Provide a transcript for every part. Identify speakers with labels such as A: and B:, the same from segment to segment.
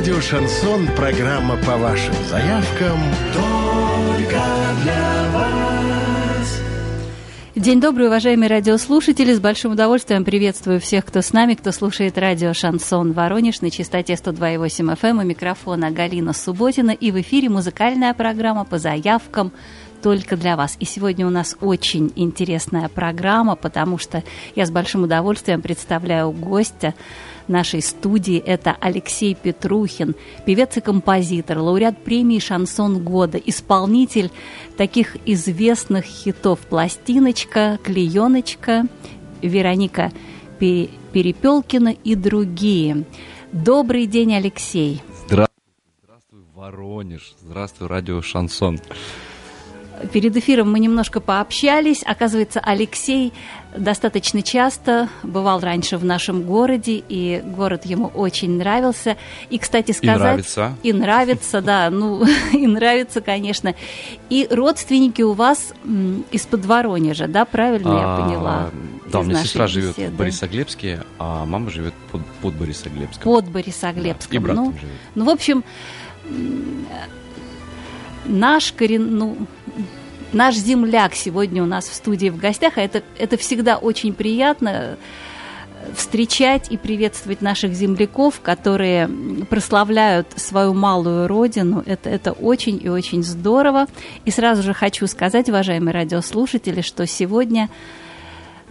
A: Радио «Шансон» – программа по вашим заявкам. Только для вас.
B: День добрый, уважаемые радиослушатели. С большим удовольствием приветствую всех, кто с нами, кто слушает радио «Шансон Воронеж» на частоте 102,8 FM. У микрофона Галина Субботина. И в эфире музыкальная программа по заявкам только для вас. И сегодня у нас очень интересная программа, потому что я с большим удовольствием представляю гостя нашей студии. Это Алексей Петрухин, певец и композитор, лауреат премии «Шансон года», исполнитель таких известных хитов «Пластиночка», «Клееночка», «Вероника Перепелкина» и другие. Добрый день, Алексей.
C: Здравствуй, здравствуй, Воронеж. Здравствуй, радио «Шансон».
B: Перед эфиром мы немножко пообщались. Оказывается, Алексей достаточно часто бывал раньше в нашем городе, и город ему очень нравился. И, кстати сказать... И
C: нравится.
B: И нравится, да, ну, и нравится, конечно. И родственники у вас из-под Воронежа, да, правильно
C: а,
B: я поняла?
C: Да, у меня сестра живет в Борисоглебске, а мама живет под, под Борисоглебском.
B: Под Борисоглебском. Да,
C: и брат
B: ну,
C: там живет.
B: Ну, в общем, наш корен, ну, наш земляк сегодня у нас в студии в гостях, а это, это всегда очень приятно встречать и приветствовать наших земляков, которые прославляют свою малую родину. Это, это очень и очень здорово. И сразу же хочу сказать, уважаемые радиослушатели, что сегодня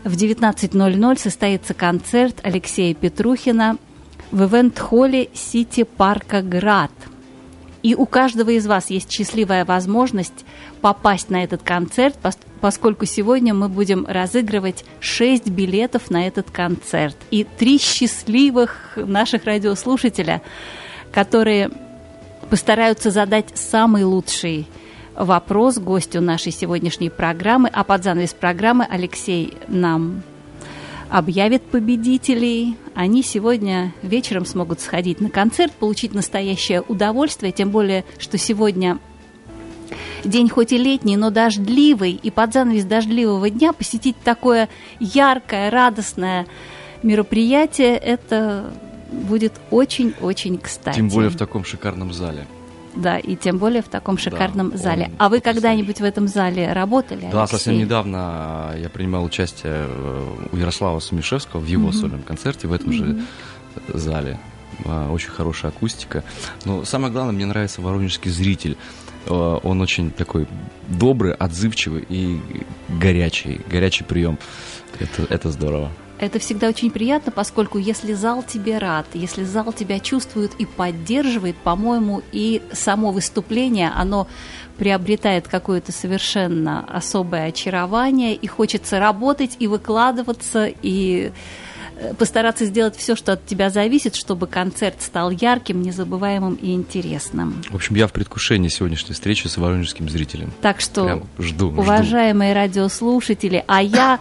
B: в 19.00 состоится концерт Алексея Петрухина в ивент-холле Сити Парка Град – и у каждого из вас есть счастливая возможность попасть на этот концерт, поскольку сегодня мы будем разыгрывать 6 билетов на этот концерт. И три счастливых наших радиослушателя, которые постараются задать самый лучший вопрос гостю нашей сегодняшней программы. А под занавес программы Алексей нам объявит победителей. Они сегодня вечером смогут сходить на концерт, получить настоящее удовольствие, тем более, что сегодня день хоть и летний, но дождливый, и под занавес дождливого дня посетить такое яркое, радостное мероприятие, это будет очень-очень кстати.
C: Тем более в таком шикарном зале.
B: Да, и тем более в таком шикарном
C: Да,
B: зале.
C: он
B: А вы когда-нибудь в этом зале работали?
C: Да,
B: Алексей?
C: совсем недавно я принимал участие э, у Ярослава Сумишевского в его
B: Мгм.
C: сольном концерте в этом же зале. А, Очень хорошая акустика. Но самое главное, мне нравится воронежский зритель. Э, Он очень такой добрый, отзывчивый и горячий. Горячий прием. Это, это здорово.
B: Это всегда очень приятно, поскольку если зал тебе рад, если зал тебя чувствует и поддерживает, по-моему, и само выступление, оно приобретает какое-то совершенно особое очарование, и хочется работать, и выкладываться, и э, постараться сделать все, что от тебя зависит, чтобы концерт стал ярким, незабываемым и интересным.
C: В общем, я в предвкушении сегодняшней встречи с воронежским зрителем.
B: Так что
C: Прям жду, жду.
B: Уважаемые радиослушатели, а я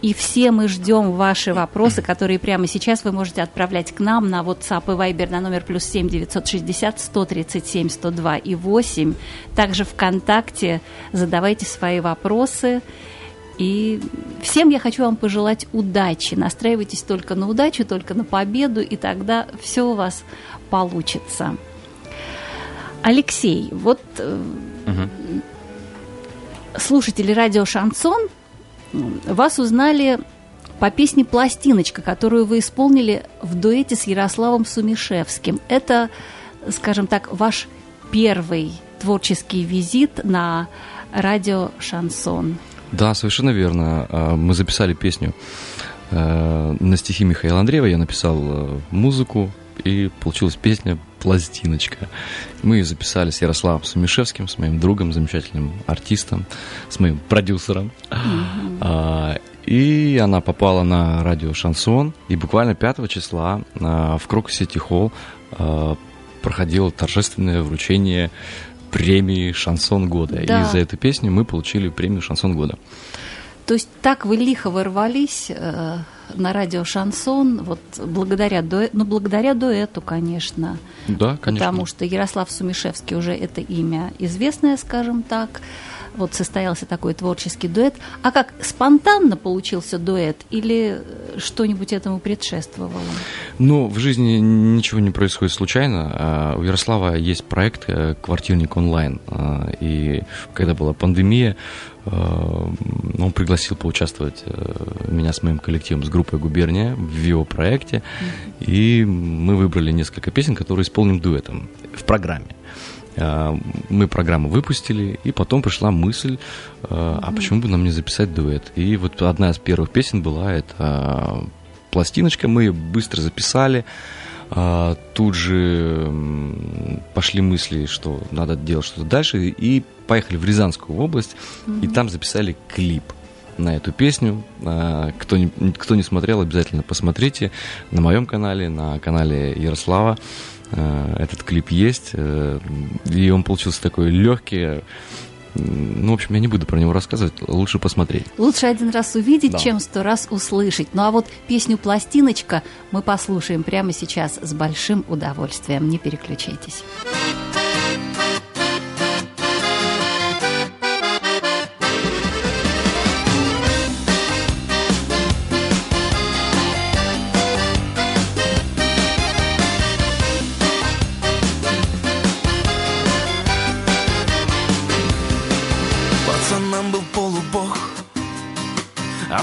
B: и все мы ждем ваши вопросы, которые прямо сейчас вы можете отправлять к нам на WhatsApp и Viber на номер плюс 7 960 137 102 и 8. Также ВКонтакте задавайте свои вопросы. И всем я хочу вам пожелать удачи. Настраивайтесь только на удачу, только на победу, и тогда все у вас получится. Алексей, вот э,
C: Мгм.
B: слушатели радио «Шансон» вас узнали по песне «Пластиночка», которую вы исполнили в дуэте с Ярославом Сумишевским. Это, скажем так, ваш первый творческий визит на радио «Шансон».
C: Да, совершенно верно. А, Мы записали песню э, на стихи Михаила Андреева. Я написал э, музыку, и получилась песня «Пластиночка». Мы ее записали с Ярославом Сумишевским, с моим другом, замечательным артистом, с моим продюсером. А, И она попала на радио «Шансон». И буквально 5 числа а, в Крокус Сити Холл а, проходило торжественное вручение премии «Шансон года».
B: Да.
C: И за эту песню мы получили премию «Шансон года».
B: То есть так вы лихо ворвались э, на радио «Шансон», вот благодаря, дуэ- ну, благодаря дуэту, конечно.
C: Да, конечно.
B: Потому что Ярослав Сумишевский уже это имя известное, скажем так. вот состоялся такой творческий дуэт. А как спонтанно получился дуэт или что-нибудь этому предшествовало?
C: Ну, в жизни ничего не происходит случайно. А у Ярослава есть проект э, «Квартирник онлайн». А, и когда была пандемия, э, он пригласил поучаствовать э, меня с моим коллективом, с группой «Губерния» в его проекте. И мы выбрали несколько песен, которые исполним дуэтом в программе. А, мы программу выпустили, и потом пришла мысль, а почему бы нам не записать дуэт? И вот одна из первых песен была это пластиночка, мы ее быстро записали. А, тут же пошли мысли, что надо делать что-то дальше, и поехали в Рязанскую область, mm-hmm. и там записали клип на эту песню. А, кто не, кто не смотрел, обязательно посмотрите на моем канале, на канале Ярослава. А, этот клип есть, э, и он получился такой легкий, ну, в общем, я не буду про него рассказывать, лучше посмотреть.
B: Лучше один раз увидеть, да. чем сто раз услышать. Ну а вот песню «Пластиночка» мы послушаем прямо сейчас с большим удовольствием. Не переключайтесь.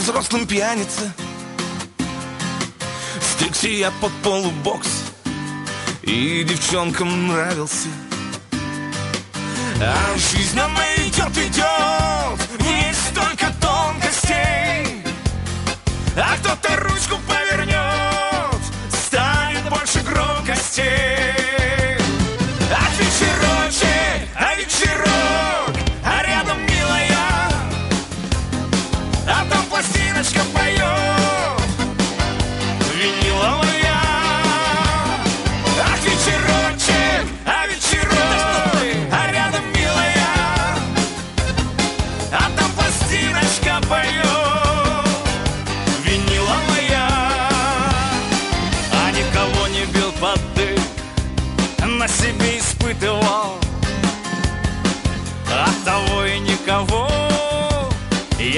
D: Взрослым пьяница. Стригся я под полубокс И девчонкам нравился. А жизнь она идет, идет В ней столько тонкостей. А кто-то ручку повернет Станет больше громкостей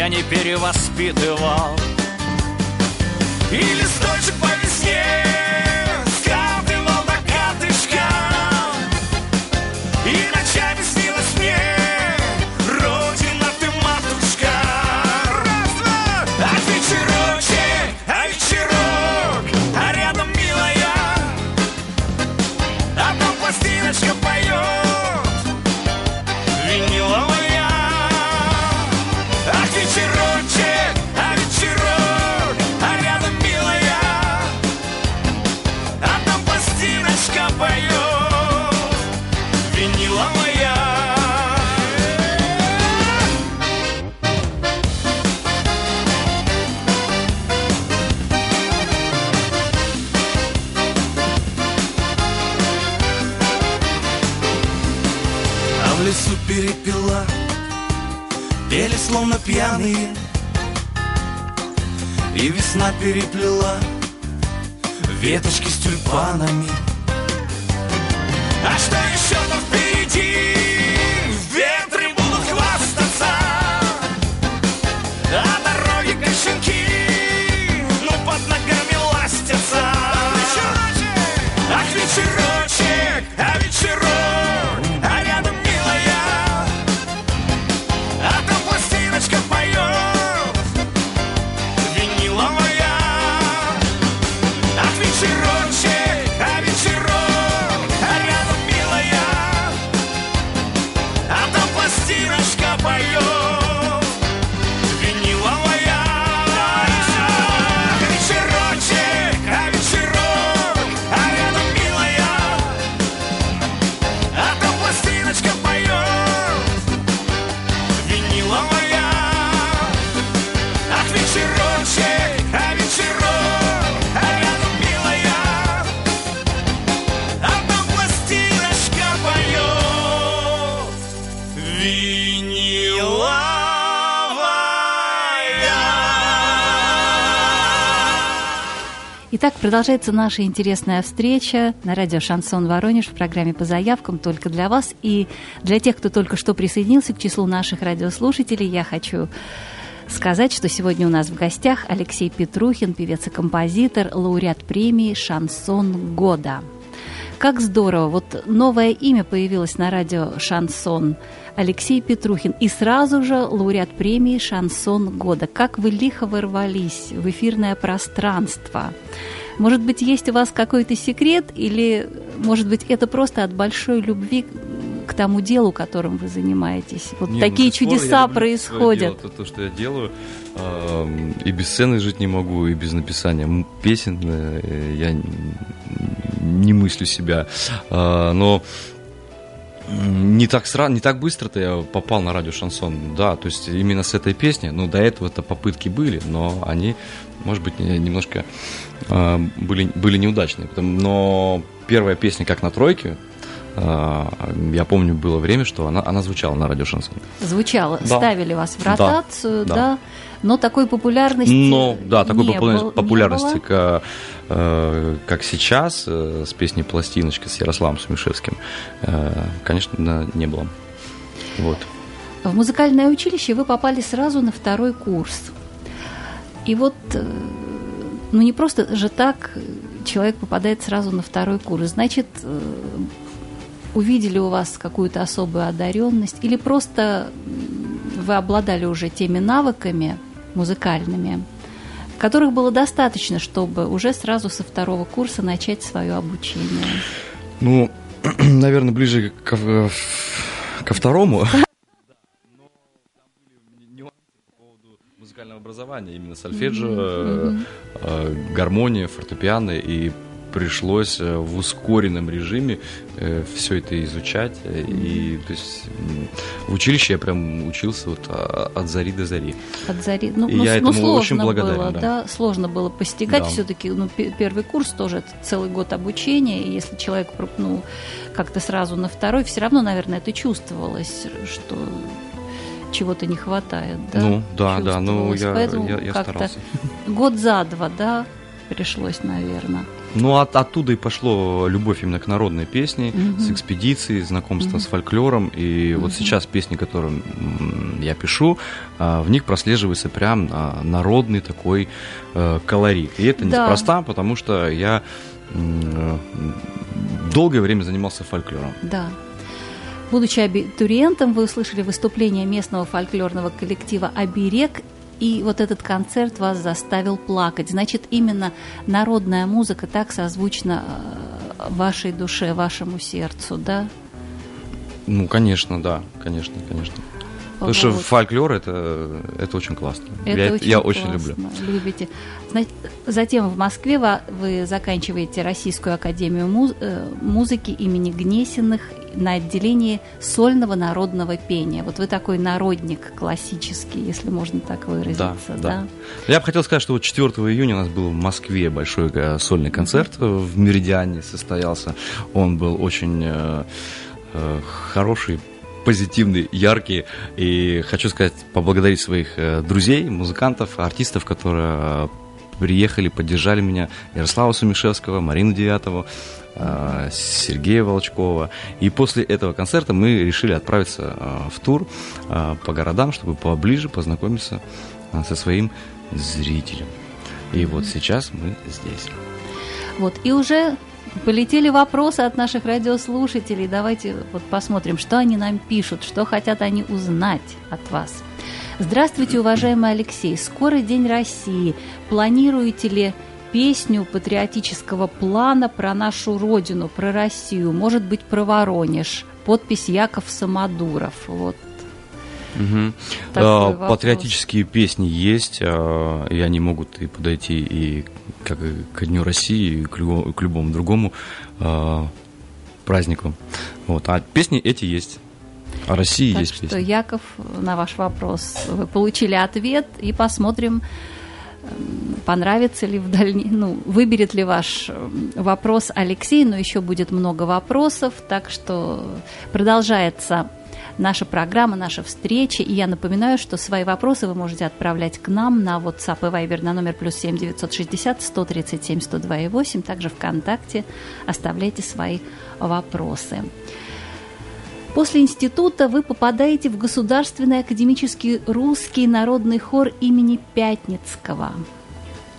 E: не перевоспитывал.
D: И переплела Веточки с тюльпанами
B: продолжается наша интересная встреча на радио «Шансон Воронеж» в программе «По заявкам» только для вас. И для тех, кто только что присоединился к числу наших радиослушателей, я хочу сказать, что сегодня у нас в гостях Алексей Петрухин, певец и композитор, лауреат премии «Шансон года». Как здорово! Вот новое имя появилось на радио «Шансон». Алексей Петрухин. И сразу же лауреат премии «Шансон года». Как вы лихо ворвались в эфирное пространство. Может быть, есть у вас какой-то секрет, или, может быть, это просто от большой любви к тому делу, которым вы занимаетесь. Вот
C: Не,
B: такие
C: ну, бесспорно, я
B: чудеса происходят.
C: дело, то, то, что я делаю. Эм, И без сцены жить не могу, и без написания песен э, я не мыслю себя. А, Но не так сразу, не так быстро-то я попал на радио Шансон. Да, то есть именно с этой песни. Ну, до этого-то попытки были, но они, может быть, не- немножко э, были, были неудачные. Но первая песня «Как на тройке», э, я помню, было время, что она, она звучала на радио Шансон.
B: Звучало,
C: Да.
B: ставили вас в
C: Да,
B: ротацию, да,
C: да.
B: Но такой популярности
C: Но, да, такой
B: не
C: популярности,
B: было- не
C: популярности,
B: было.
C: ка- э, как сейчас, э, с песней «Пластиночка» с Ярославом Сумишевским, э, конечно, не было. Вот.
B: В музыкальное училище вы попали сразу на второй курс. И вот, ну не просто же так человек попадает сразу на второй курс. Значит, увидели у вас какую-то особую одаренность или просто вы обладали уже теми навыками музыкальными, которых было достаточно, чтобы уже сразу со второго курса начать свое обучение.
C: Ну, наверное, ближе ко, э, ко второму. музыкального образования, именно сольфеджио, э, гармония, фортепиано, и пришлось э, в ускоренном режиме все это изучать. э, И то есть в училище я прям учился вот а, от зари до зари.
B: От зари. Ну,
C: И
B: ну,
C: я
B: ну,
C: этому
B: сложно
C: очень благодарен,
B: было,
C: да.
B: да. сложно было постигать.
C: Да.
B: Все-таки ну, пе- первый курс тоже это целый год обучения, и если человек ну, как-то сразу на второй, все равно, наверное, это чувствовалось, что чего-то не хватает. Да?
C: Ну, да, да, ну я,
B: Поэтому
C: я, я старался.
B: Год за два, да, пришлось, наверное.
C: Ну, от, оттуда и пошло любовь именно к народной песне,
B: Мгм.
C: с экспедицией, знакомство
B: Мгм.
C: с фольклором. И вот
B: Мгм.
C: сейчас песни, которые я пишу, а, в них прослеживается прям а, народный такой э, колорит. И это
B: Да.
C: неспроста, потому что я долгое время занимался фольклором.
B: Да. Будучи абитуриентом, вы услышали выступление местного фольклорного коллектива «Оберег», и вот этот концерт вас заставил плакать. Значит, именно народная музыка так созвучна э, вашей душе, вашему сердцу, да?
C: Ну, конечно, да, конечно, конечно. Потому что
B: Вот.
C: фольклор это, это очень классно.
B: Это
C: я,
B: очень
C: я очень
B: классно.
C: люблю.
B: Любите. Знаете, затем в Москве вы заканчиваете Российскую академию муз- э, музыки имени Гнесиных на отделении сольного народного пения. Вот вы такой народник классический, если можно так выразиться.
C: Да, да. Я бы хотел сказать, что вот 4 июня у нас был в Москве большой э, сольный концерт э, в Меридиане состоялся. Он был очень э, э, хороший, позитивный, яркий. И хочу сказать, поблагодарить своих друзей, музыкантов, артистов, которые приехали, поддержали меня. Ярослава Сумишевского, Марину Девятову, э, Сергея Волчкова. И после этого концерта мы решили отправиться э, в тур э, по городам, чтобы поближе познакомиться со своим зрителем. И вот сейчас мы здесь.
B: Вот, и уже полетели вопросы от наших радиослушателей. Давайте вот посмотрим, что они нам пишут, что хотят они узнать от вас. Здравствуйте, уважаемый Алексей. Скоро День России. Планируете ли песню патриотического плана про нашу родину, про Россию? Может быть, про Воронеж? Подпись Яков Самодуров. Вот. Такой
C: А. Патриотические песни есть, а, и они могут и подойти и как и к Дню России, и к любому, к любому другому а, празднику. Вот. А песни эти есть. О России
B: Так
C: есть
B: что,
C: песни.
B: Яков, на ваш вопрос вы получили ответ и посмотрим, эм, понравится ли в дальнейшем, ну, выберет ли ваш эм, вопрос Алексей, но еще будет много вопросов, так что продолжается наша программа, наша встреча. И я напоминаю, что свои вопросы вы можете отправлять к нам на WhatsApp и Viber на номер плюс 7 960 137 102 и 8. Также ВКонтакте оставляйте свои вопросы. После института вы попадаете в Государственный академический русский народный хор имени Пятницкого.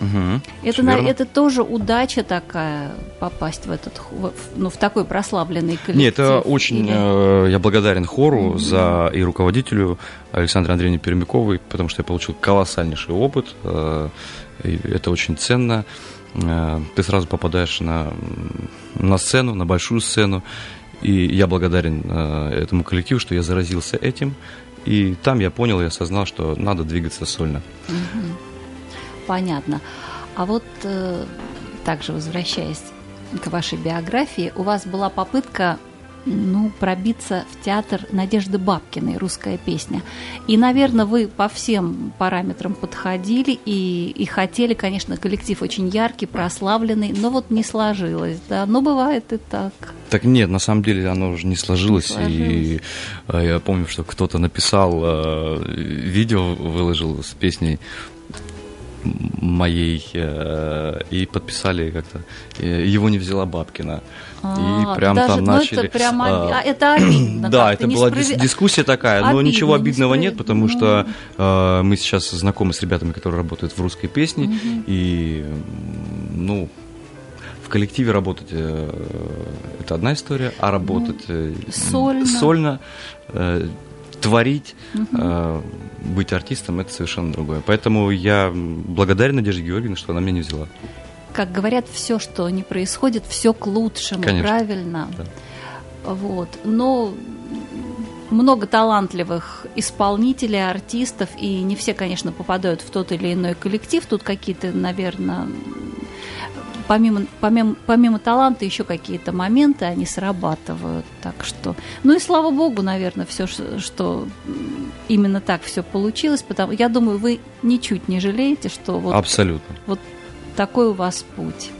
C: Мгм.
B: Это, на- это тоже удача такая попасть в этот в- ну, в такой прославленный коллектив.
C: Нет, это очень,
B: Или-
C: э, я благодарен хору за и руководителю Александре Андреевне Пермяковой, потому что я получил колоссальнейший опыт, э, это очень ценно. Э, Ты сразу попадаешь на, на сцену, на большую сцену, и я благодарен э, этому коллективу, что я заразился этим, и там я понял и осознал, что надо двигаться сольно.
B: Понятно. А вот э, также возвращаясь к вашей биографии, у вас была попытка ну, пробиться в театр Надежды Бабкиной, русская песня. И, наверное, вы по всем параметрам подходили и, и хотели, конечно, коллектив очень яркий, прославленный, но вот не сложилось, да, но бывает и так.
C: Так нет, на самом деле оно уже не сложилось.
B: Не
C: И э, я помню, что кто-то написал э, видео, выложил с песней моей э, и подписали как-то э, его не взяла Бабкина
B: А,
C: и прям
B: даже-
C: там
B: ну,
C: начали
B: это прям
C: а,
B: а, это обидно.
C: да, это была
B: несправедливо.
C: дискуссия такая, но
B: Обидно,
C: ничего обидного нет,
B: несправедливо.
C: потому что э, мы сейчас знакомы с ребятами, которые работают в русской песне, и м, ну в коллективе работать э, это одна история, а работать э,
B: сольно.
C: сольно, творить, э, быть артистом это совершенно другое. Поэтому я благодарен Надежде Георгиевне, что она меня не взяла.
B: как говорят, все, что не происходит, все к лучшему,
C: Конечно.
B: правильно?
C: Да.
B: Вот. Но много талантливых исполнителей, артистов, и не все, конечно, попадают в тот или иной коллектив. Тут какие-то, наверное, помимо, помимо, помимо таланта еще какие-то моменты, они срабатывают. Так что, ну и слава богу, наверное, все, что именно так все получилось. Потому, я думаю, вы ничуть не жалеете, что вот
C: Абсолютно.
B: вот такой у вас путь.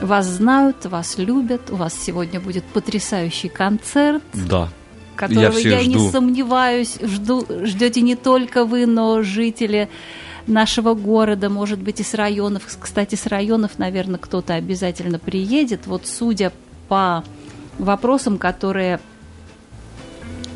B: Вас знают, вас любят. У вас сегодня будет потрясающий концерт,
C: Да.
B: которого я, не
C: жду.
B: сомневаюсь, жду, ждете не только вы, но жители нашего города, может быть, и с районов. Кстати, с районов, наверное, кто-то обязательно приедет. Вот судя по вопросам, которые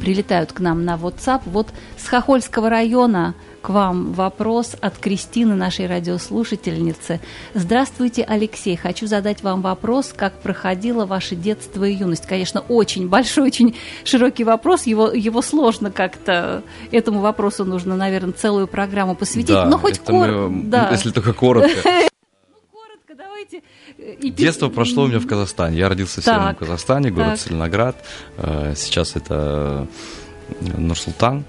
B: прилетают к нам на WhatsApp. Вот с Хохольского района к вам вопрос от Кристины, нашей радиослушательницы. Здравствуйте, Алексей. Хочу задать вам вопрос, как проходило ваше детство и юность. Конечно, очень большой, очень широкий вопрос. Его, его сложно как-то... Этому вопросу нужно, наверное, целую программу посвятить.
C: Да,
B: Но хоть
C: это мы,
B: коротко. Да.
C: Если только коротко.
B: коротко, давайте. э, и
C: Детство прошло у меня в Казахстане. Я родился в Северном
B: Так,
C: Казахстане, город
B: так.
C: Целиноград. Э, Сейчас это Нур-Султан.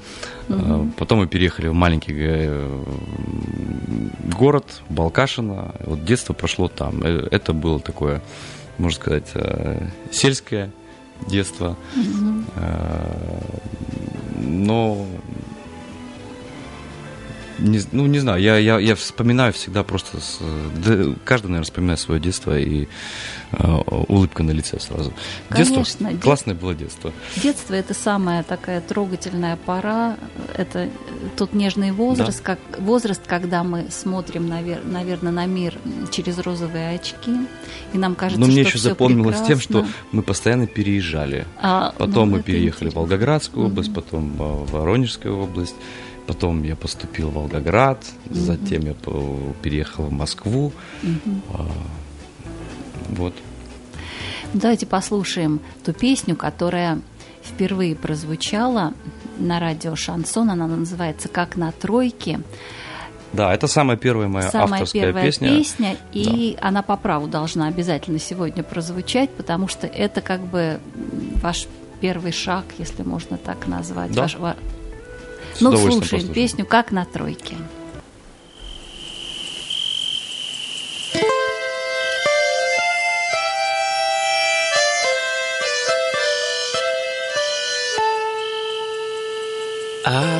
C: Э, Потом мы переехали в маленький э, город Балкашино. Вот детство прошло там. Э, Это было такое, можно сказать, сельское детство. Э, Но не, ну, не знаю, я, я, я вспоминаю всегда просто, с, да, каждый, наверное, вспоминает свое детство и улыбка на лице сразу.
B: Конечно,
C: детство,
B: дет-
C: классное было детство.
B: Детство это самая такая трогательная пора, это тот нежный возраст, как возраст, когда мы смотрим, наверное, на мир через розовые очки, и нам кажется,
C: Но мне
B: что
C: еще запомнилось тем, что
B: прекрасно.
C: мы постоянно переезжали.
B: А,
C: Потом
B: ну,
C: мы переехали в. Волгоградскую область, потом э, в Воронежскую область, потом я поступил в Волгоград, затем я переехал в Москву. А, Вот.
B: Давайте послушаем ту песню, которая впервые прозвучала на радио Шансон. Она называется «Как на тройке».
C: Да, это самая первая моя
B: Самая
C: авторская
B: первая
C: песня.
B: песня, и она по праву должна обязательно сегодня прозвучать, потому что это как бы ваш первый шаг, если можно так назвать.
C: Да.
B: Ваш- ну, слушаем
C: послушаю.
B: песню «Как на тройке».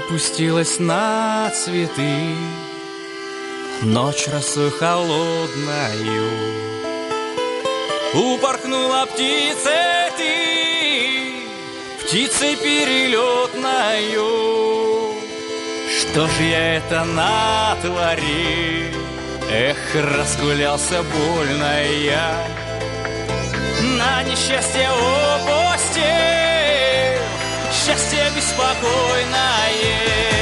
E: Опустилась на цветы Ночь росой холодною Упорхнула птица ты птицей перелетною. Что ж я это натворил? Эх, разгулялся больно я На несчастье опустил Счастье беспокойное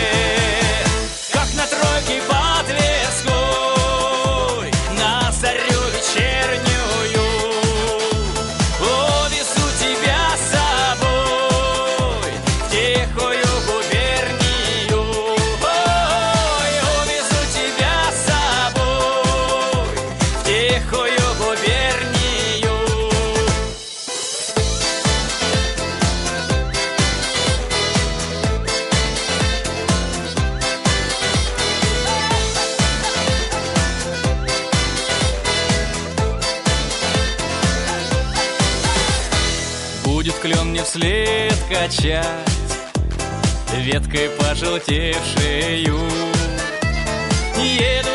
E: Будет клен мне вслед качать Веткой пожелтевшею Еду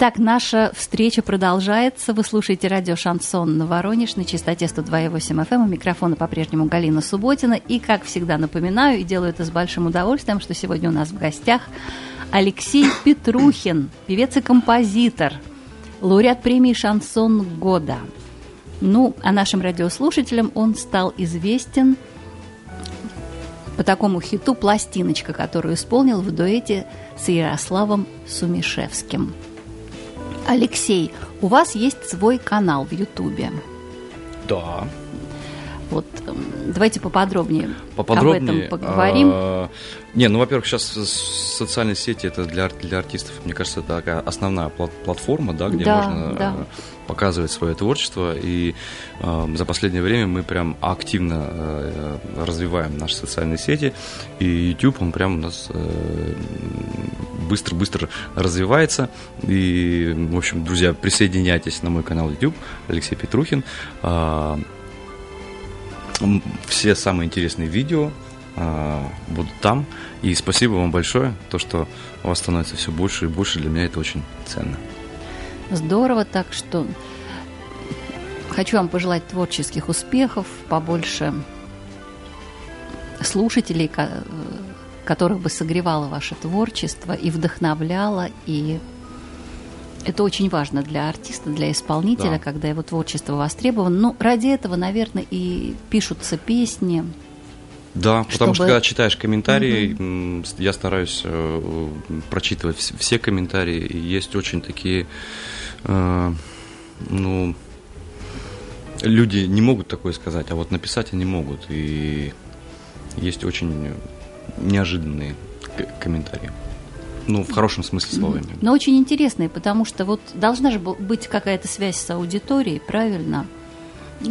B: Итак, наша встреча продолжается. Вы слушаете радио «Шансон» на Воронеж на частоте 102,8 FM. У микрофона по-прежнему Галина Субботина. И, как всегда, напоминаю, и делаю это с большим удовольствием, что сегодня у нас в гостях Алексей Петрухин, певец и композитор, лауреат премии «Шансон года». Ну, а нашим радиослушателям он стал известен по такому хиту «Пластиночка», которую исполнил в дуэте с Ярославом Сумишевским. Алексей, у вас есть свой канал в Ютубе.
C: Да.
B: Вот эм, давайте поподробнее,
C: Поподробнее.
B: об этом поговорим.
C: а, Не, ну, во-первых, сейчас социальные сети это для, для артистов, мне кажется, это такая основная пла- платформа, да, где
B: Да,
C: можно
B: да.
C: Э, показывать свое творчество. И э, за последнее время мы прям активно э, развиваем наши социальные сети. И YouTube, он прям у нас э, быстро-быстро развивается. И, в общем, друзья, присоединяйтесь на мой канал YouTube, Алексей Петрухин. М, Все самые интересные видео а, будут там. И спасибо вам большое, то, что у вас становится все больше и больше. Для меня это очень ценно.
B: Здорово, так что хочу вам пожелать творческих успехов, побольше слушателей, ко- которых бы согревало ваше творчество и вдохновляло, и это очень важно для артиста, для исполнителя,
C: Да.
B: когда его творчество востребовано. Ну, ради этого, наверное, и пишутся песни.
C: Да, потому что
B: Чтобы-
C: когда читаешь комментарии, с- я стараюсь э, прочитывать вс- все комментарии. И есть очень такие, ну, люди не могут такое сказать, а вот написать они могут. И есть очень неожиданные комментарии. Ну, в хорошем смысле слова.
B: Но очень интересные, потому что вот должна же быть какая-то связь с аудиторией, правильно?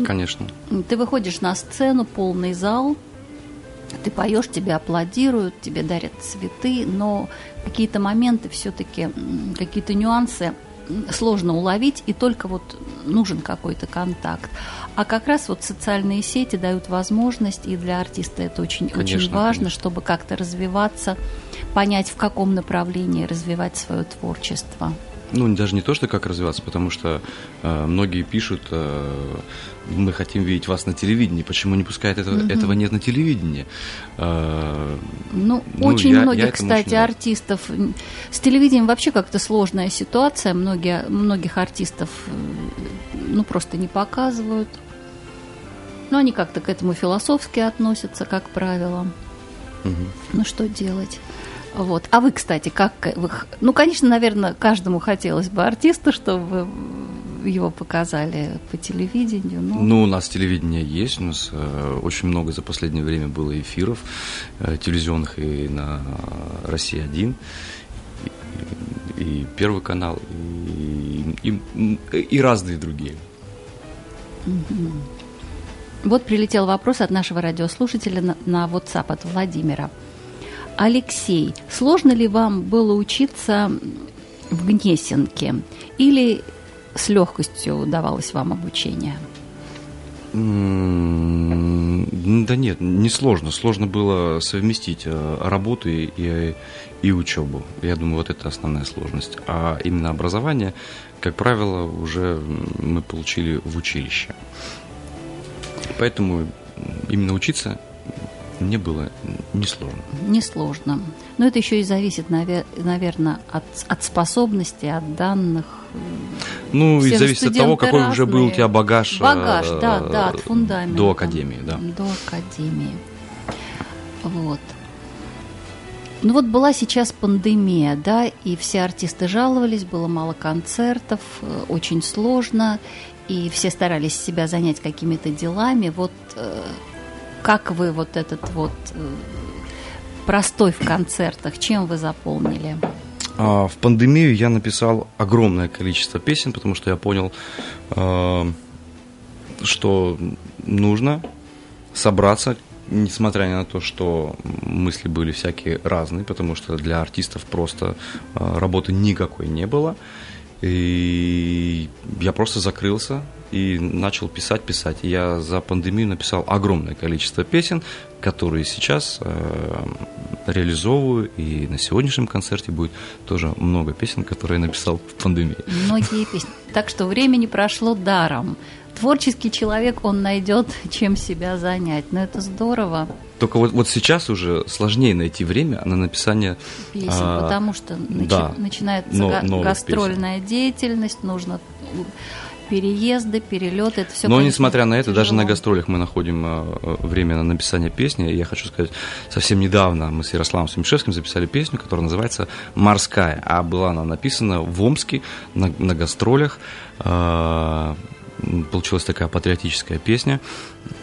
C: Конечно.
B: Ты выходишь на сцену, полный зал, ты поешь, тебе аплодируют, тебе дарят цветы, но какие-то моменты все-таки, какие-то нюансы сложно уловить, и только вот нужен какой-то контакт. А как раз вот социальные сети дают возможность, и для артиста это очень, очень
C: Конечно,
B: важно,
C: конечно.
B: чтобы как-то развиваться, понять, в каком направлении развивать свое творчество.
C: Ну, даже не то, что как развиваться, потому что э, многие пишут, э, мы хотим видеть вас на телевидении, почему не пускают этого, этого нет на телевидении? Э,
B: Ну,
C: Ну,
B: очень
C: я- я
B: многих,
C: этому
B: кстати,
C: очень
B: артистов. С телевидением вообще как-то сложная ситуация. Многие, многих артистов э, ну, просто не показывают. Но они как-то к этому философски относятся, как правило.
C: мгм.
B: Ну, что делать? Вот. А вы, кстати, как вы... Ну, конечно, наверное, каждому хотелось бы артиста, чтобы его показали по телевидению. Но...
C: Ну, у нас телевидение есть, у нас э, очень много за последнее время было эфиров э, телевизионных и на Россия-1, и, и Первый канал, и, и, и разные другие.
B: Вот прилетел вопрос от нашего радиослушателя на, на WhatsApp от Владимира. Алексей, сложно ли вам было учиться в Гнесинке? Или с легкостью давалось вам обучение?
C: Да нет, не сложно. Сложно было совместить э, работу и, и, учебу. Я думаю, вот это основная сложность. А именно образование, как правило, уже мы получили в училище. Поэтому именно учиться мне было несложно.
B: Несложно. Но это еще и зависит, наверное, от, от способностей, от данных.
C: Ну,
B: Все
C: и зависит от того, какой уже был у
B: разные.
C: тебя багаж.
B: Багаж,
C: э,
B: да, да, от фундамента.
C: До академии, да.
B: До академии. Вот. Ну вот была сейчас пандемия, да, и все артисты жаловались, было мало концертов, э, очень сложно, и все старались себя занять какими-то делами. Вот э, как вы вот этот вот э, простой в концертах, чем вы заполнили?
C: А, В пандемию я написал огромное количество песен, потому что я понял, э, что нужно собраться, несмотря на то, что мысли были всякие разные, потому что для артистов просто э, работы никакой не было. И я просто закрылся и начал писать, писать. И я за пандемию написал огромное количество песен, которые сейчас э, реализовываю. И на сегодняшнем концерте будет тоже много песен, которые я написал в пандемии.
B: Многие песни. Так что времени прошло даром. Творческий человек, он найдет, чем себя занять. Но это здорово,
C: Только вот, вот сейчас уже сложнее найти время на написание
B: песен,
C: а,
B: потому что начи-
C: да,
B: начинается
C: но-
B: га- гастрольная деятельность, нужно переезды, перелеты, это все.
C: Но несмотря на это, даже на гастролях мы находим э, время на написание песни. Я хочу сказать, совсем недавно мы с Ярославом Сумишевским записали песню, которая называется «Морская». А была она написана в Омске на, на гастролях. Э, Получилась такая патриотическая песня.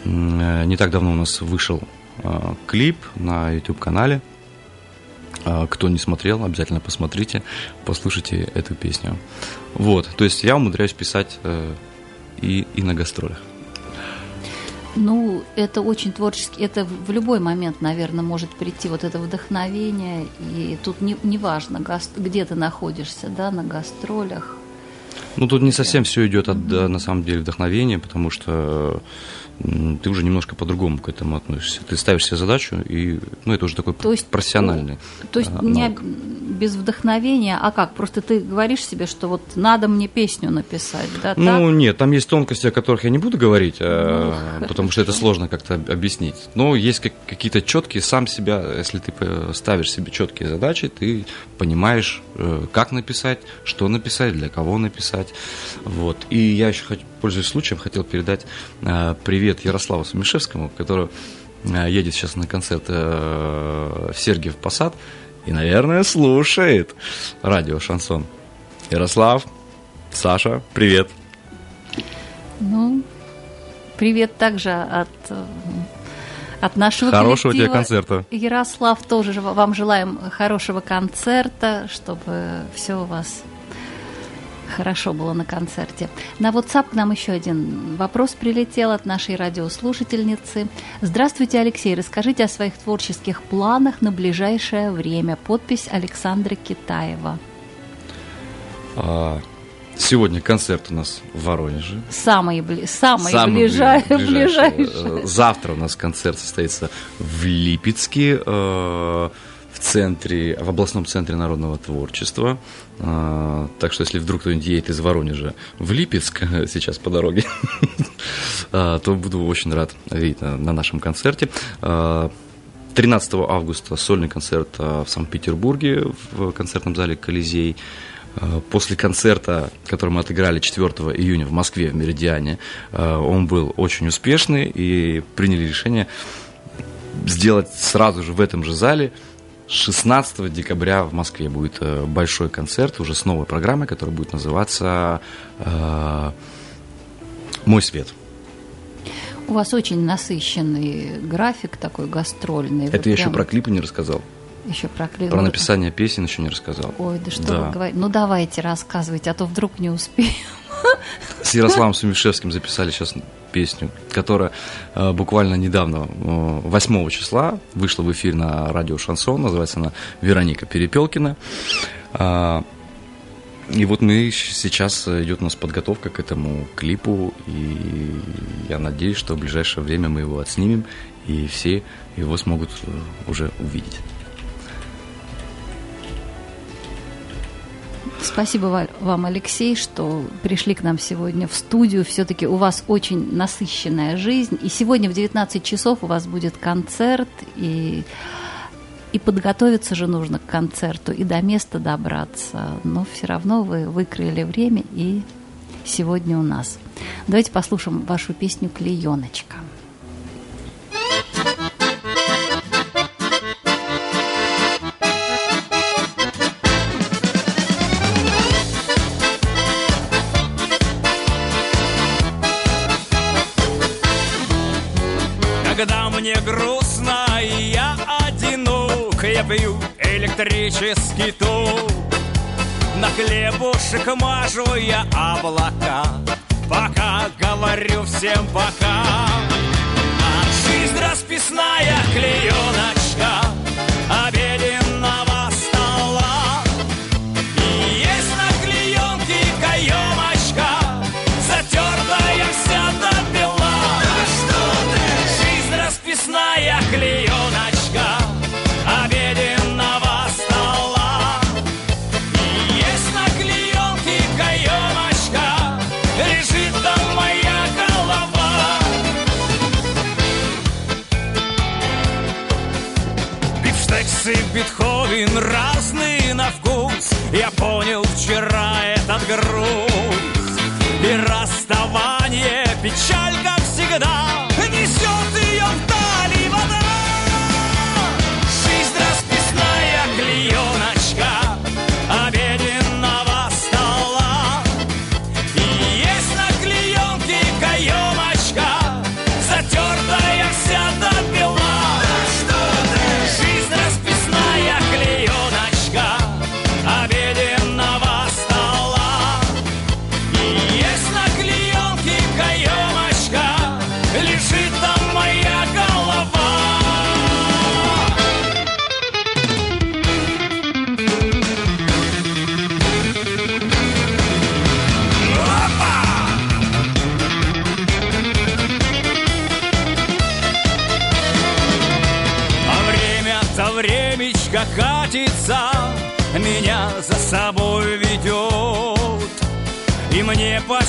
C: Э, Не так давно у нас вышел клип на YouTube-канале. Кто не смотрел, обязательно посмотрите, послушайте эту песню. Вот, то есть я умудряюсь писать э, и, и на гастролях.
B: Ну, это очень творчески, это в любой момент, наверное, может прийти вот это вдохновение, и тут не, не важно, гас- где ты находишься, да, на гастролях.
C: Ну, тут не совсем все идет от, да, на самом деле, вдохновения, потому что ты уже немножко по-другому к этому относишься. Ты ставишь себе задачу, и, ну, это уже такой
B: То есть,
C: профессиональный.
B: То есть
C: а,
B: не без вдохновения, а как? Просто ты говоришь себе, что вот надо мне песню написать, да,
C: Ну,
B: так?
C: нет, там есть тонкости, о которых я не буду говорить, э, потому что это сложно как-то об- объяснить. Но есть как- какие-то четкие, сам себя, если ты э, ставишь себе четкие задачи, ты понимаешь, э, как написать, что написать, для кого написать. Вот. И я еще, хот- пользуясь случаем, хотел передать э, привет Ярославу Сумишевскому, который э, едет сейчас на концерт э, в Сергиев Посад и, наверное, слушает радио «Шансон». Ярослав, Саша, привет.
B: Ну, привет также от, От нашего
C: Хорошего тебе концерта.
B: Ярослав тоже вам желаем хорошего концерта, чтобы все у вас хорошо было на концерте. На WhatsApp к нам еще один вопрос прилетел от нашей радиослушательницы. Здравствуйте, Алексей. Расскажите о своих творческих планах на ближайшее время. Подпись Александра Китаева.
C: А, Сегодня концерт у нас в Воронеже.
B: Самые, бли-
C: Самый
B: ближа-
C: бли-
B: ближайшие.
C: Э, Завтра у нас концерт состоится в Липецке, э, в центре, в областном центре народного творчества. Э, Так что, если вдруг кто-нибудь едет из Воронежа в Липецк сейчас по дороге, э, то буду очень рад видеть на на нашем концерте. Э, 13 августа сольный концерт в Санкт-Петербурге в концертном зале «Колизей». После концерта, который мы отыграли 4 июня в Москве, в Меридиане, он был очень успешный и приняли решение сделать сразу же в этом же зале 16 декабря в Москве будет э, большой концерт уже с новой программой, которая будет называться э, «Мой свет».
B: У вас очень насыщенный график такой гастрольный.
C: Это
B: Вы
C: я еще
B: прям
C: про клипы не рассказал.
B: еще про клип.
C: Про написание песен еще не рассказал.
B: Ой, да что
C: Да.
B: вы говорите? Ну давайте рассказывайте, а то вдруг не успею.
C: С Ярославом Сумишевским записали сейчас песню, которая э, буквально недавно, э, 8 числа, вышла в эфир на радио Шансон, называется она «Вероника Перепелкина». А, И вот мы сейчас э, идет у нас подготовка к этому клипу, и я надеюсь, что в ближайшее время мы его отснимем, и все его смогут э, уже увидеть.
B: Спасибо ва- вам, Алексей, что пришли к нам сегодня в студию. Все-таки у вас очень насыщенная жизнь. И сегодня в 19 часов у вас будет концерт. И, и подготовиться же нужно к концерту, и до места добраться. Но все равно вы выкроили время и сегодня у нас. Давайте послушаем вашу песню «Клееночка».
E: Одинок, я пью электрический ток. На хлебушек мажу я облака, пока говорю всем пока. А жизнь расписная клееночка груз И расставание, печаль, как всегда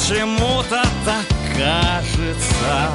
E: почему-то так кажется,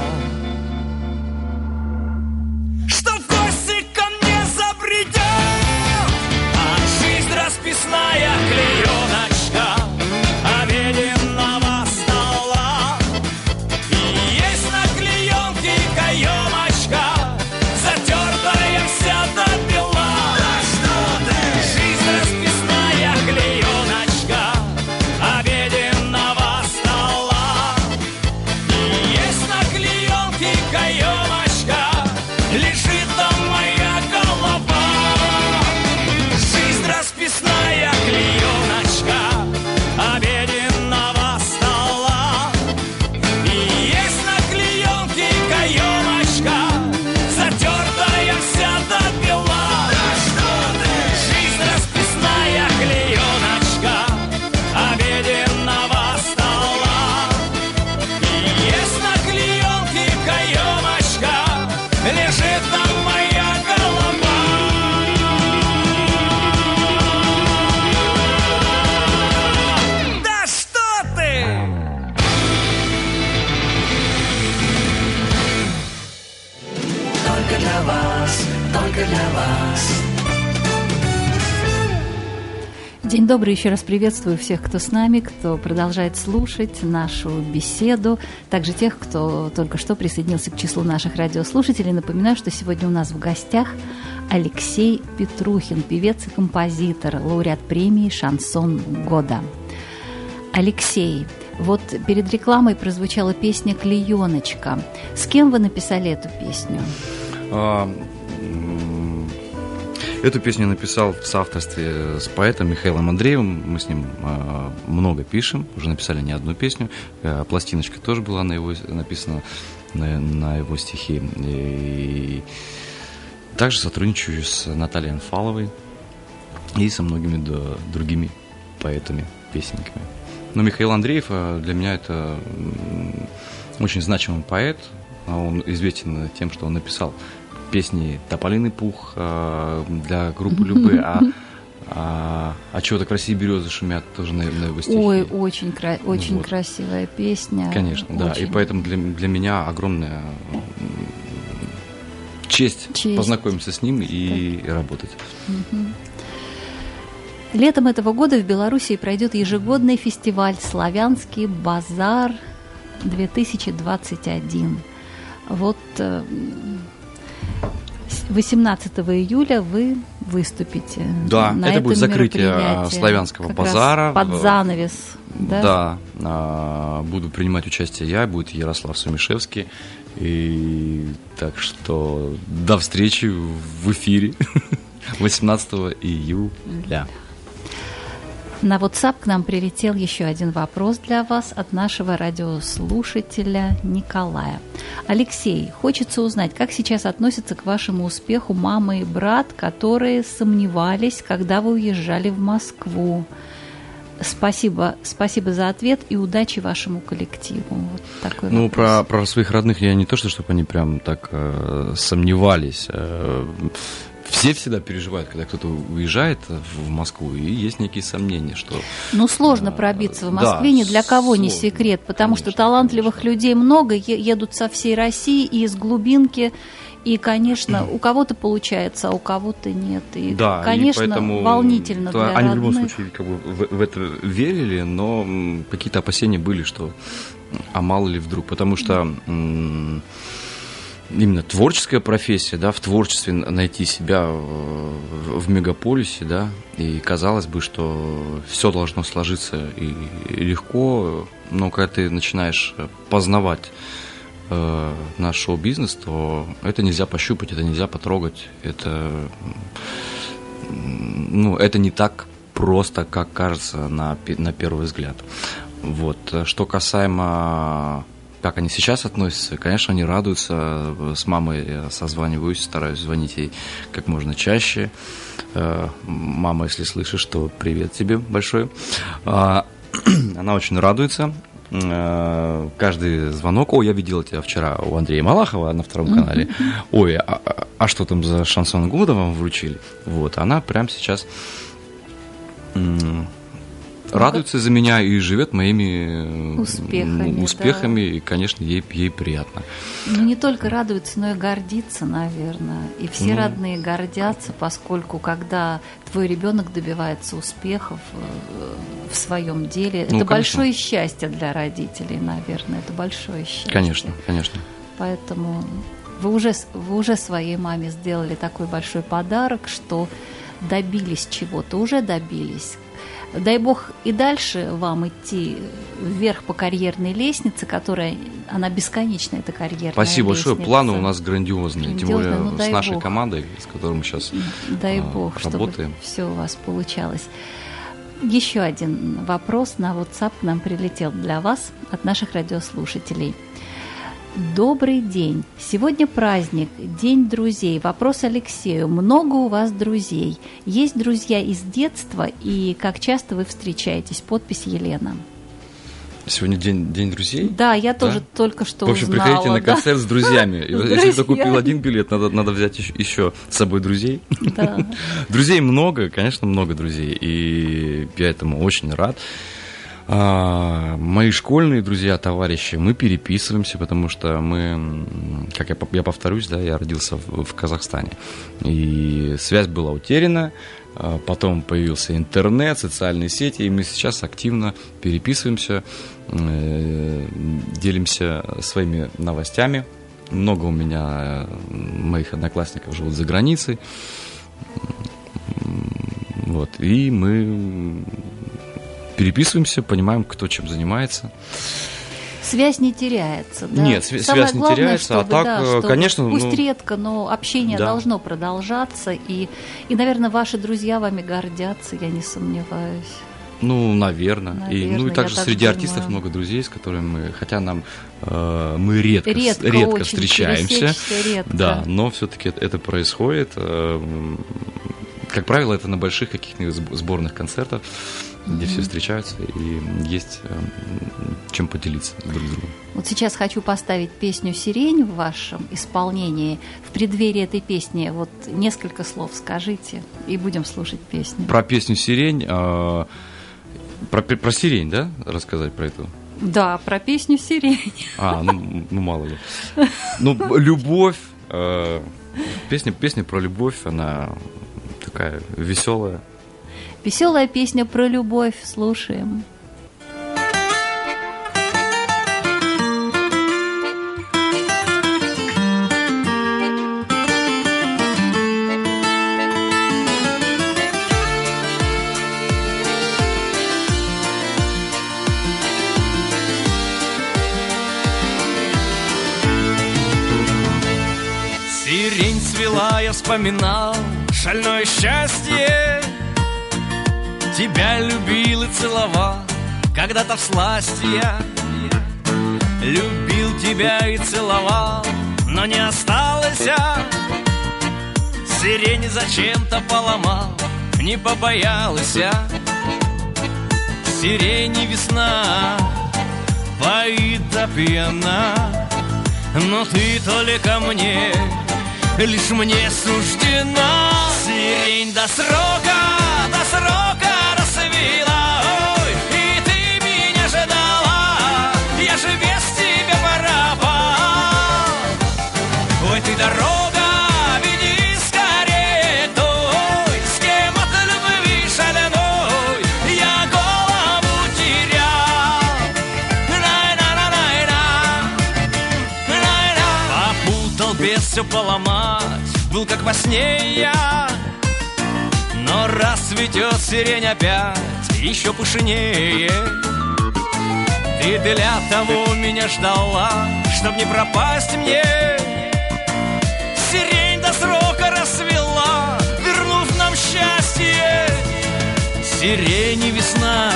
B: добрый, еще раз приветствую всех, кто с нами, кто продолжает слушать нашу беседу, также тех, кто только что присоединился к числу наших радиослушателей. Напоминаю, что сегодня у нас в гостях Алексей Петрухин, певец и композитор, лауреат премии «Шансон года». Алексей, вот перед рекламой прозвучала песня «Клееночка». С кем вы написали эту песню?
C: А, Эту песню написал в соавторстве с поэтом Михаилом Андреевым. Мы с ним э, много пишем, уже написали не одну песню. Э, пластиночка тоже была на его, написана на, на его стихи. И также сотрудничаю с Натальей Анфаловой и со многими да, другими поэтами, песенниками. Но Михаил Андреев э, для меня это очень значимый поэт. Он известен тем, что он написал песни «Тополиный пух» э, для группы Любы, а а, а чего-то красивые березы шумят тоже на, на его стихи.
B: Ой, очень, кра- очень вот. красивая песня.
C: Конечно, очень. да. И поэтому для, для меня огромная честь, честь познакомиться с ним и так. работать.
B: Угу. Летом этого года в Беларуси пройдет ежегодный фестиваль «Славянский базар 2021». Вот э, 18 июля вы выступите.
C: Да, на это будет закрытие славянского базара.
B: Под занавес.
C: Да, да а, буду принимать участие я, будет Ярослав Сумишевский. И так что до встречи в эфире 18 июля.
B: На WhatsApp к нам прилетел еще один вопрос для вас от нашего радиослушателя Николая. Алексей, хочется узнать, как сейчас относятся к вашему успеху мама и брат, которые сомневались, когда вы уезжали в Москву. Спасибо, спасибо за ответ и удачи вашему коллективу. Вот такой
C: ну, про, про своих родных я не то, что чтобы они прям так э, сомневались. Э, все всегда переживают, когда кто-то уезжает в Москву, и есть некие сомнения, что...
B: Ну, сложно а, пробиться в Москве, да, ни для кого сложно, не секрет, потому конечно, что талантливых конечно. людей много, едут со всей России и из глубинки, и, конечно, у кого-то получается, а у кого-то нет. И,
C: да,
B: конечно,
C: и поэтому
B: волнительно для
C: Они
B: родных.
C: в любом случае как бы в, в это верили, но какие-то опасения были, что а мало ли вдруг, потому что именно творческая профессия, да, в творчестве найти себя в, мегаполисе, да, и казалось бы, что все должно сложиться и, легко, но когда ты начинаешь познавать э, наш шоу-бизнес, то это нельзя пощупать, это нельзя потрогать, это, ну, это не так просто, как кажется на, на первый взгляд. Вот. Что касаемо как они сейчас относятся? Конечно, они радуются. С мамой я созваниваюсь, стараюсь звонить ей как можно чаще. Э, мама, если слышишь, то привет тебе большой. А, она очень радуется. Э, каждый звонок, о, я видел тебя вчера у Андрея Малахова на втором канале. Ой, а, а, а что там за шансон года вам вручили? Вот, она прямо сейчас радуется за меня и живет моими
B: успехами,
C: успехами
B: да.
C: и, конечно, ей, ей приятно.
B: Ну, не только радуется, но и гордится, наверное. И все ну, родные гордятся, поскольку когда твой ребенок добивается успехов э, в своем деле, ну, это конечно. большое счастье для родителей, наверное. Это большое счастье.
C: Конечно, конечно.
B: Поэтому вы уже, вы уже своей маме сделали такой большой подарок, что добились чего-то, уже добились. Дай бог и дальше вам идти вверх по карьерной лестнице, которая, она бесконечная, эта карьерная
C: Спасибо
B: лестница.
C: большое. Планы у нас грандиозные, грандиозные тем более ну, с нашей бог. командой, с которой мы сейчас
B: дай а, бог,
C: работаем.
B: Чтобы все у вас получалось. Еще один вопрос на WhatsApp нам прилетел для вас от наших радиослушателей – Добрый день. Сегодня праздник, День друзей. Вопрос Алексею. Много у вас друзей? Есть друзья из детства и как часто вы встречаетесь? Подпись Елена.
C: Сегодня день, день друзей?
B: Да, я тоже да? только что
C: В общем,
B: узнала,
C: приходите
B: да?
C: на концерт с друзьями. Если ты купил один билет, надо, надо взять еще с собой друзей.
B: Да.
C: Друзей много, конечно, много друзей. И я этому очень рад. А, мои школьные друзья, товарищи, мы переписываемся, потому что мы, как я, я повторюсь, да, я родился в, в Казахстане. И связь была утеряна, а потом появился интернет, социальные сети, и мы сейчас активно переписываемся, э, делимся своими новостями. Много у меня э, моих одноклассников живут за границей. Вот, и мы переписываемся, понимаем, кто чем занимается.
B: Связь не теряется, да?
C: Нет, свя-
B: Самое
C: связь не
B: главное,
C: теряется, а
B: чтобы,
C: так,
B: да,
C: э,
B: чтобы
C: конечно,
B: Пусть
C: ну,
B: редко, но общение
C: да.
B: должно продолжаться, и, и, наверное, ваши друзья вами гордятся, я не сомневаюсь.
C: Ну, наверное. и, ну,
B: Наверное,
C: и также
B: так
C: среди
B: думаю.
C: артистов много друзей, с которыми мы, хотя нам э, мы редко,
B: Редко,
C: редко встречаемся.
B: редко.
C: Да, но все-таки это, происходит. э, как правило, это на больших каких-нибудь сб- сборных концертах, где все встречаются и есть э, чем поделиться друг с другом.
B: Вот сейчас хочу поставить песню «Сирень» в вашем исполнении. В преддверии этой песни вот несколько слов скажите, и будем слушать песню.
C: Про песню «Сирень», э, про, про «Сирень», да, рассказать про эту?
B: Да, про песню «Сирень».
C: А, ну, ну мало ли. Ну, любовь, э, песня, песня про любовь, она такая веселая.
B: Веселая песня про любовь, слушаем.
E: Сирень цвела, я вспоминал шальное счастье Тебя любил и целовал, когда-то в сласти я Любил тебя и целовал, но не осталось я Сирень зачем-то поломал, не побоялась я. Сирени весна, поит до пьяна но ты только мне, лишь мне суждена. Сирень до срока все поломать Был как во сне я. Но расцветет сирень опять Еще пышнее. Ты для того меня ждала Чтоб не пропасть мне. Сирень до срока расцвела Вернув нам счастье. Сирени весна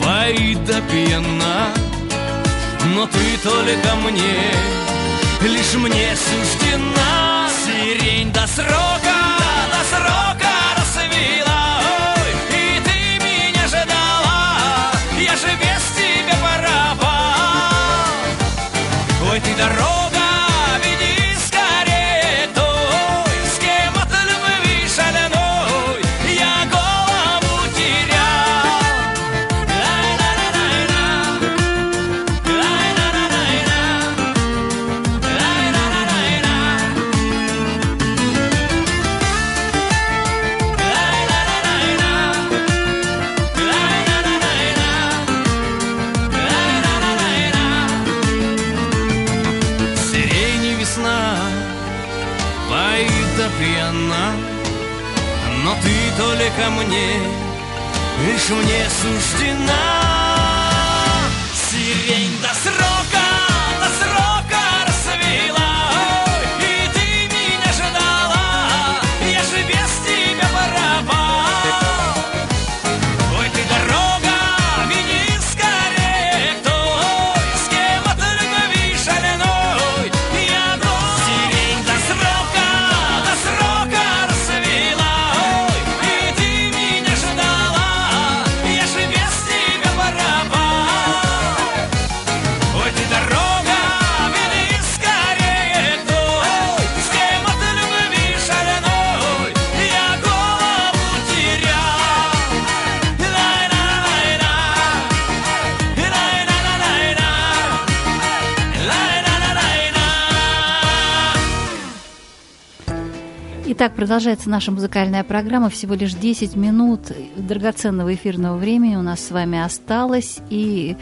E: Поит до пьяна. Но ты только мне, лишь мне суждена. Сирень до срока, Ой, лишь мне суждена.
B: Продолжается наша музыкальная программа. Всего лишь 10 минут драгоценного эфирного времени у нас с вами осталось. И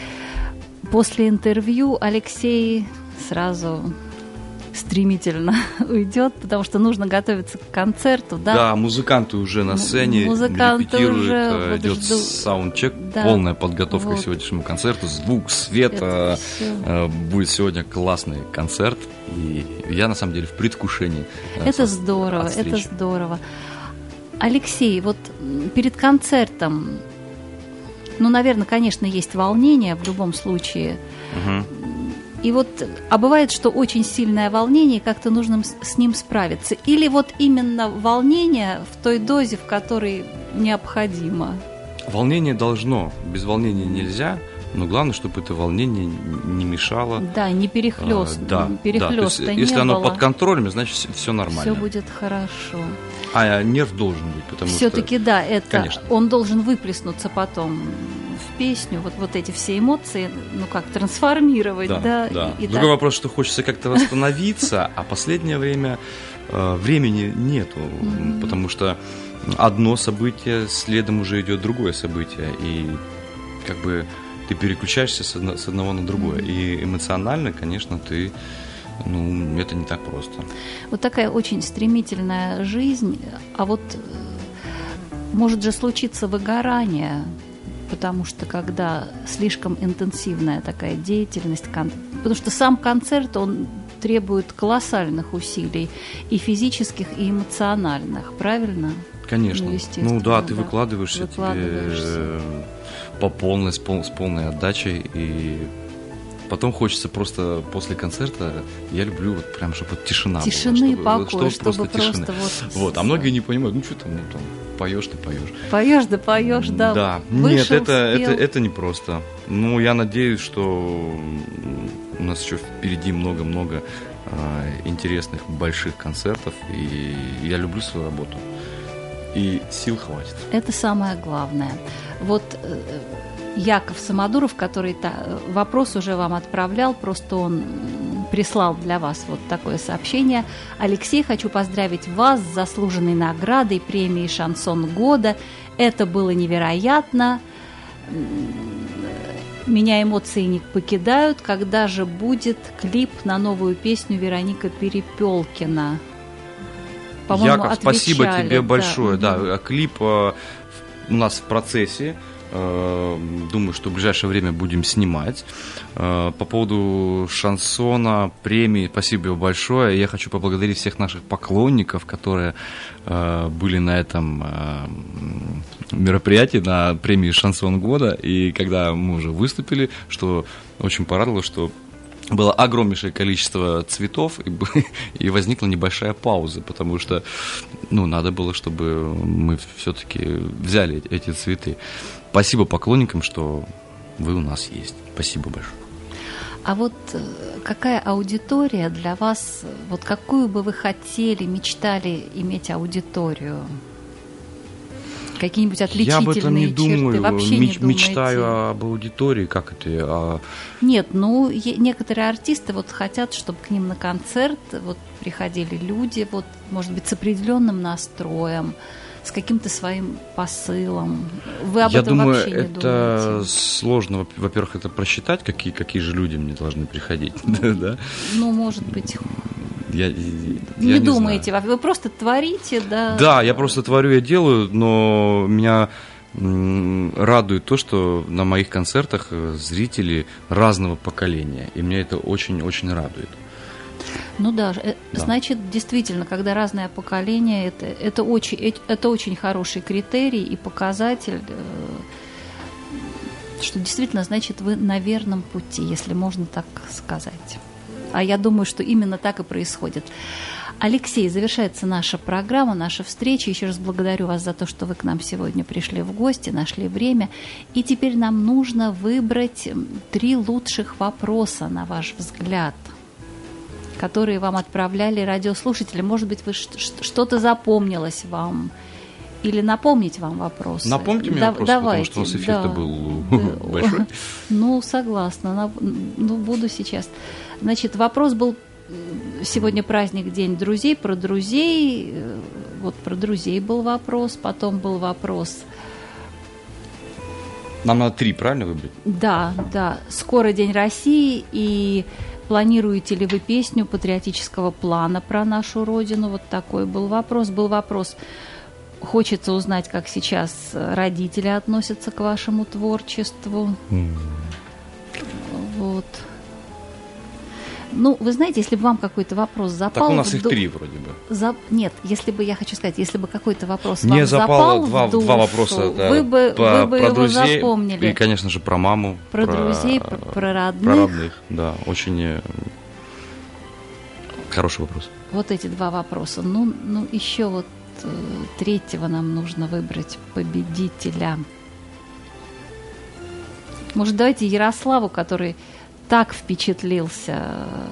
B: после интервью Алексей сразу стремительно уйдет, потому что нужно готовиться к концерту, да?
C: Да, музыканты уже на сцене,
B: музыканты
C: репетируют,
B: уже,
C: э,
B: вот
C: идет
B: жду-
C: саундчек,
B: Да.
C: полная подготовка
B: Вот.
C: к сегодняшнему концерту, звук, свет.
B: Это
C: э, э, Будет сегодня классный концерт, и я на самом деле в предвкушении.
B: Это здорово, это здорово. Алексей, вот перед концертом, ну, наверное, конечно, есть волнение в любом случае.
C: Мгм.
B: И вот, а бывает, что очень сильное волнение, как-то нужно с ним справиться. Или вот именно волнение в той дозе, в которой необходимо.
C: Волнение должно, без волнения нельзя, но главное, чтобы это волнение не мешало.
B: Да, не перехлест,
C: А, да, да. То есть,
B: перехлёста
C: если
B: не
C: оно
B: было.
C: под контролем, значит все нормально.
B: Все будет хорошо.
C: А нерв должен быть, потому
B: Все-таки
C: что...
B: да, это
C: Конечно.
B: он должен выплеснуться потом песню, вот, вот эти все эмоции, ну как, трансформировать, да.
C: Да, да.
B: и- и
C: Другой
B: так.
C: вопрос, что хочется как-то восстановиться, а последнее время э, времени нету, потому что одно событие, следом уже идет другое событие, и как бы ты переключаешься с, одно- с одного на другое. И эмоционально, конечно, ты, ну, это не так просто.
B: Вот такая очень стремительная жизнь, а вот э, может же случиться выгорание, потому что когда слишком интенсивная такая деятельность, потому что сам концерт, он требует колоссальных усилий и физических, и эмоциональных, правильно?
C: Конечно.
B: Ну,
C: Ну, да, ты
B: да.
C: выкладываешься,
B: Выкладываешься.
C: тебе э, по полной, с, пол- с полной отдачей, и потом хочется просто после концерта, я люблю вот прям, чтобы вот тишина
B: Тишины,
C: была.
B: покоя,
C: чтобы,
B: чтобы
C: просто
B: просто вот...
C: Вот, а многие не понимают, ну что там, ну там, поешь ты поешь.
B: Поешь да поешь, да.
C: Да,
B: Вышел,
C: нет, это,
B: спел.
C: это, это непросто. Ну, я надеюсь, что у нас еще впереди много-много а, интересных больших концертов, и я люблю свою работу. И сил хватит.
B: Это самое главное. Вот э, Яков Самодуров, который та- вопрос уже вам отправлял, просто он прислал для вас вот такое сообщение. Алексей, хочу поздравить вас с заслуженной наградой премии «Шансон года». Это было невероятно. Меня эмоции не покидают. Когда же будет клип на новую песню Вероника Перепелкина? По-моему,
C: Яков, спасибо
B: отвечали,
C: тебе
B: да.
C: большое. Да, клип э, у нас в процессе. Э, Думаю, что в ближайшее время будем снимать. Э, По поводу шансона, премии, спасибо большое. Я хочу поблагодарить всех наших поклонников, которые э, были на этом мероприятии, на премии «Шансон года». И когда мы уже выступили, что очень порадовало, что было огромнейшее количество цветов, и, и возникла небольшая пауза, потому что, ну, надо было, чтобы мы все-таки взяли эти цветы. Спасибо поклонникам, что вы у нас есть. Спасибо большое.
B: А вот э, какая аудитория для вас, вот какую бы вы хотели, мечтали иметь аудиторию? Какие-нибудь
C: Я
B: отличительные
C: об этом не
B: черты?
C: думаю,
B: Вообще
C: Меч-
B: не думаете?
C: мечтаю об аудитории, как это, а,
B: Нет, ну, некоторые артисты вот хотят, чтобы к ним на концерт вот приходили люди, вот, может быть, с определенным настроем, с каким-то своим посылом. Вы об
C: Я
B: этом
C: думаю,
B: вообще не
C: это
B: думаете?
C: сложно, во- во-первых, это просчитать, какие, какие же люди мне должны приходить, да?
B: Ну, может быть,
C: Я, я
B: не,
C: не
B: думаете,
C: знаю.
B: вы просто творите, да?
C: Да, я просто творю, я делаю, но меня радует то, что на моих концертах э, зрители разного поколения, и меня это очень-очень радует.
B: Ну да, э,
C: Да.
B: значит, действительно, когда разное поколение, это, это, очень, это очень хороший критерий и показатель, э, что действительно, значит, вы на верном пути, если можно так сказать. А я думаю, что именно так и происходит. Алексей, завершается наша программа, наша встреча. Еще раз благодарю вас за то, что вы к нам сегодня пришли в гости, нашли время. И теперь нам нужно выбрать три лучших вопроса, на ваш взгляд которые вам отправляли радиослушатели. Может быть, вы что-то запомнилось вам или напомнить вам вопросы.
C: Напомните мне
B: Да-
C: вопрос,
B: давайте,
C: потому что у нас эфир-то
B: да.
C: был
B: Да.
C: большой.
B: Ну, согласна. На- Ну, буду сейчас. Значит, вопрос был м, сегодня праздник День друзей, про друзей. Э, вот про друзей был вопрос, потом был вопрос,
C: Нам надо три, правильно выбрать?
B: да, да, скоро День России, и планируете ли вы песню патриотического плана про нашу Родину? Вот такой был вопрос. Был вопрос, хочется узнать, как сейчас родители относятся к вашему творчеству. Вот. Ну, вы знаете, если бы вам какой-то вопрос запал...
C: Так у нас их три вроде бы.
B: За- Нет, если бы я хочу сказать, если бы какой-то вопрос
C: Мне
B: вам
C: запало
B: запал
C: два,
B: в душу,
C: два вопроса. да,
B: вы бы,
C: по-
B: вы бы
C: про
B: его
C: друзей
B: запомнили.
C: И, конечно же, про маму.
B: Про друзей, про- про родных.
C: Про родных, да. Очень э, хороший вопрос.
B: Вот эти два вопроса. Ну, ну еще вот э, третьего нам нужно выбрать победителя. Может, давайте Ярославу, который так впечатлился э,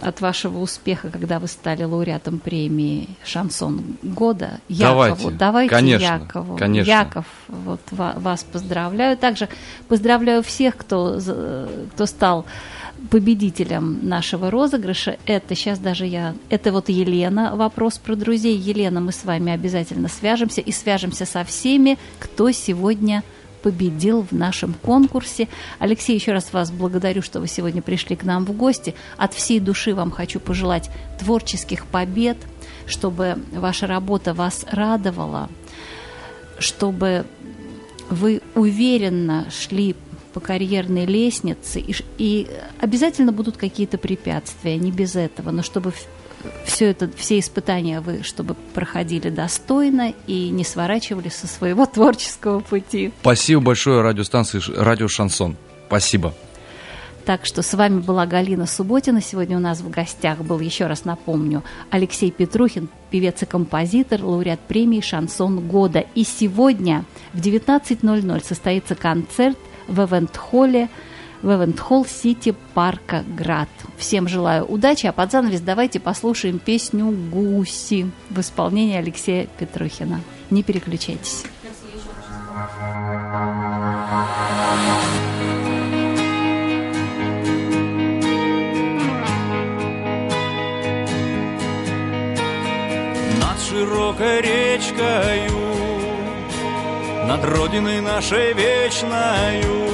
B: от вашего успеха, когда вы стали лауреатом премии «Шансон года». Якову.
C: Давайте.
B: Давайте
C: Конечно,
B: Якову.
C: конечно.
B: Яков, вот ва- вас поздравляю. Также поздравляю всех, кто, кто стал победителем нашего розыгрыша. Это сейчас даже я... Это вот Елена, вопрос про друзей. Елена, мы с вами обязательно свяжемся и свяжемся со всеми, кто сегодня победил в нашем конкурсе. Алексей, еще раз вас благодарю, что вы сегодня пришли к нам в гости. От всей души вам хочу пожелать творческих побед, чтобы ваша работа вас радовала, чтобы вы уверенно шли по карьерной лестнице, и, и обязательно будут какие-то препятствия, не без этого, но чтобы все это, все испытания вы, чтобы проходили достойно и не сворачивали со своего творческого пути.
C: Спасибо большое радиостанции Радио Шансон. Спасибо.
B: Так что с вами была Галина Субботина. Сегодня у нас в гостях был, еще раз напомню, Алексей Петрухин, певец и композитор, лауреат премии «Шансон года». И сегодня в 19.00 состоится концерт в Эвент-холле, в Эвент-холл Сити Парка Град. Всем желаю удачи, а под занавес давайте послушаем песню «Гуси» в исполнении Алексея Петрухина. Не переключайтесь.
E: Над широкой речкою, над родиной нашей вечною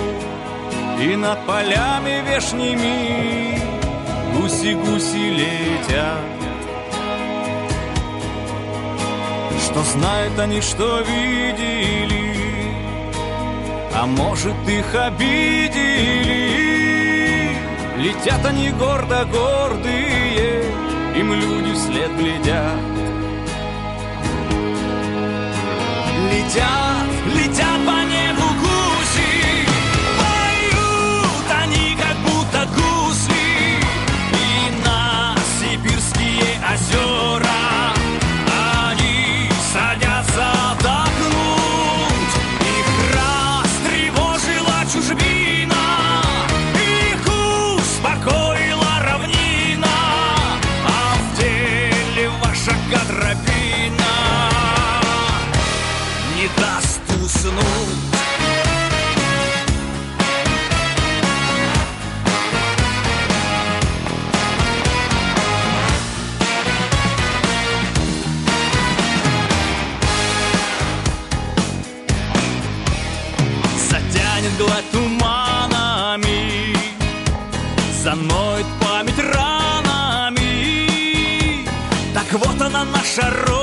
E: И над полями вешними гуси-гуси летят. Что знают они, что видели, а может их обидели. Летят они гордо гордые, им люди вслед глядят. Летят, летят rosa.